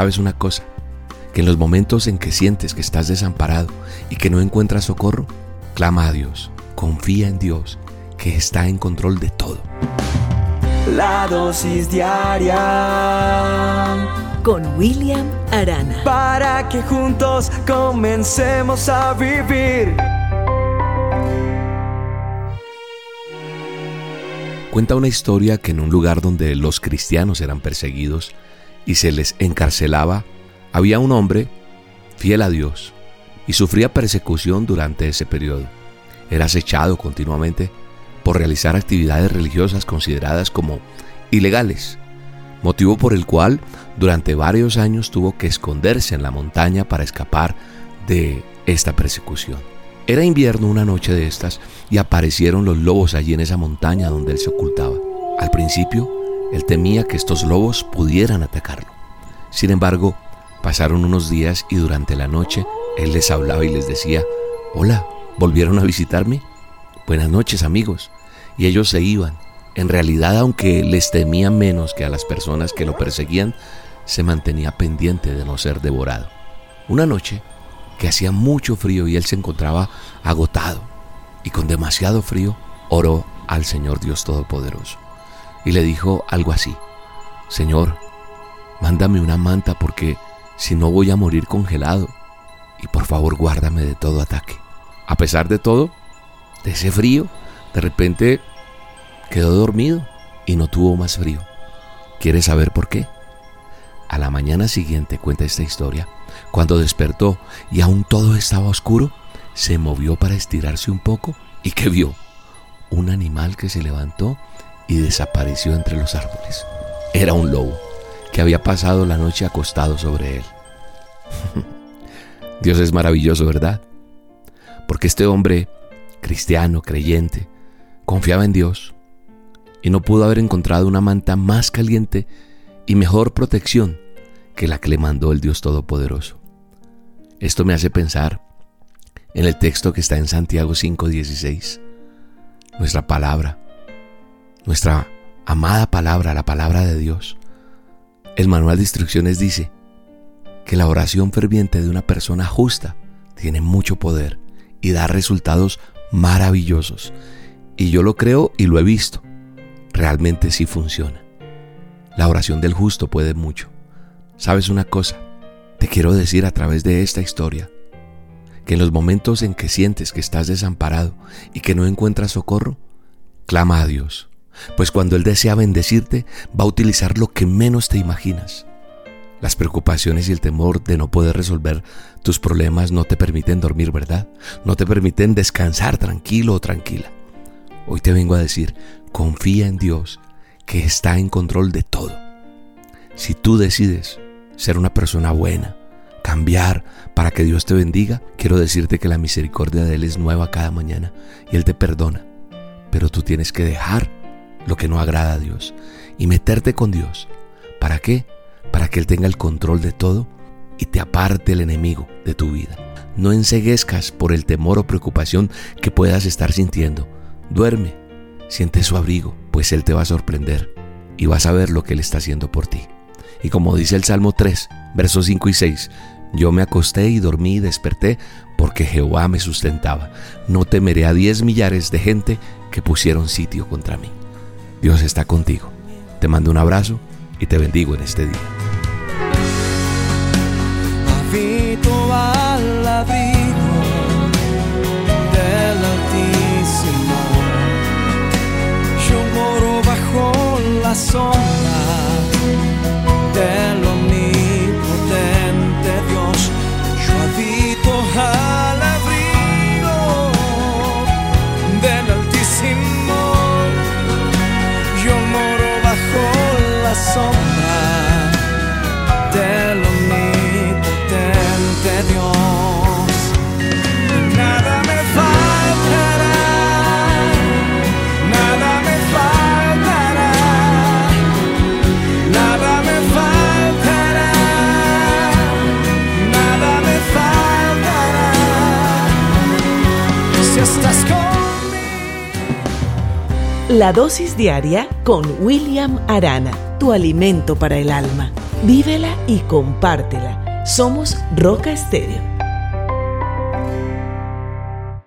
¿Sabes una cosa? Que en los momentos en que sientes que estás desamparado y que no encuentras socorro, clama a Dios, confía en Dios, que está en control de todo. La dosis diaria con William Arana. Para que juntos comencemos a vivir. Cuenta una historia que en un lugar donde los cristianos eran perseguidos y se les encarcelaba, había un hombre fiel a Dios y sufría persecución durante ese periodo. Era acechado continuamente por realizar actividades religiosas consideradas como ilegales, motivo por el cual durante varios años tuvo que esconderse en la montaña para escapar de esta persecución. Era invierno una noche de estas y aparecieron los lobos allí en esa montaña donde él se ocultaba. Al principio, él temía que estos lobos pudieran atacarlo. Sin embargo, pasaron unos días y durante la noche él les hablaba y les decía, hola, ¿volvieron a visitarme? Buenas noches amigos. Y ellos se iban. En realidad, aunque les temía menos que a las personas que lo perseguían, se mantenía pendiente de no ser devorado. Una noche, que hacía mucho frío y él se encontraba agotado y con demasiado frío, oró al Señor Dios Todopoderoso y le dijo algo así, Señor, mándame una manta porque si no voy a morir congelado y por favor guárdame de todo ataque. A pesar de todo, de ese frío, de repente quedó dormido y no tuvo más frío. ¿Quieres saber por qué? A la mañana siguiente cuenta esta historia cuando despertó y aún todo estaba oscuro, se movió para estirarse un poco y que vio un animal que se levantó y desapareció entre los árboles. Era un lobo que había pasado la noche acostado sobre él. Dios es maravilloso, ¿verdad? Porque este hombre, cristiano, creyente, confiaba en Dios y no pudo haber encontrado una manta más caliente y mejor protección que la que le mandó el Dios Todopoderoso. Esto me hace pensar en el texto que está en Santiago 5:16, nuestra palabra, nuestra amada palabra, la palabra de Dios. El manual de instrucciones dice que la oración ferviente de una persona justa tiene mucho poder y da resultados maravillosos. Y yo lo creo y lo he visto. Realmente sí funciona. La oración del justo puede mucho. ¿Sabes una cosa? Te quiero decir a través de esta historia que en los momentos en que sientes que estás desamparado y que no encuentras socorro, clama a Dios, pues cuando Él desea bendecirte, va a utilizar lo que menos te imaginas. Las preocupaciones y el temor de no poder resolver tus problemas no te permiten dormir, ¿verdad? No te permiten descansar tranquilo o tranquila. Hoy te vengo a decir, confía en Dios, que está en control de todo. Si tú decides ser una persona buena, cambiar para que Dios te bendiga, quiero decirte que la misericordia de Él es nueva cada mañana y Él te perdona. Pero tú tienes que dejar lo que no agrada a Dios y meterte con Dios. ¿Para qué? Para que Él tenga el control de todo y te aparte el enemigo de tu vida. No enseguezcas por el temor o preocupación que puedas estar sintiendo. Duerme, siente su abrigo, pues Él te va a sorprender y vas a ver lo que Él está haciendo por ti. Y como dice el Salmo 3, versos 5 y 6, yo me acosté y dormí y desperté porque Jehová me sustentaba. No temeré a diez millares de gente que pusieron sitio contra mí. Dios está contigo. Te mando un abrazo y te bendigo en este día. al abrigo del. Yo moro bajo la sombra del omnipotente Dios. Nada me faltará, nada me faltará, nada me faltará, nada me faltará. Si estás conmigo. La dosis diaria con William Arana, tu alimento para el alma. Vívela y compártela. Somos Roca Estéreo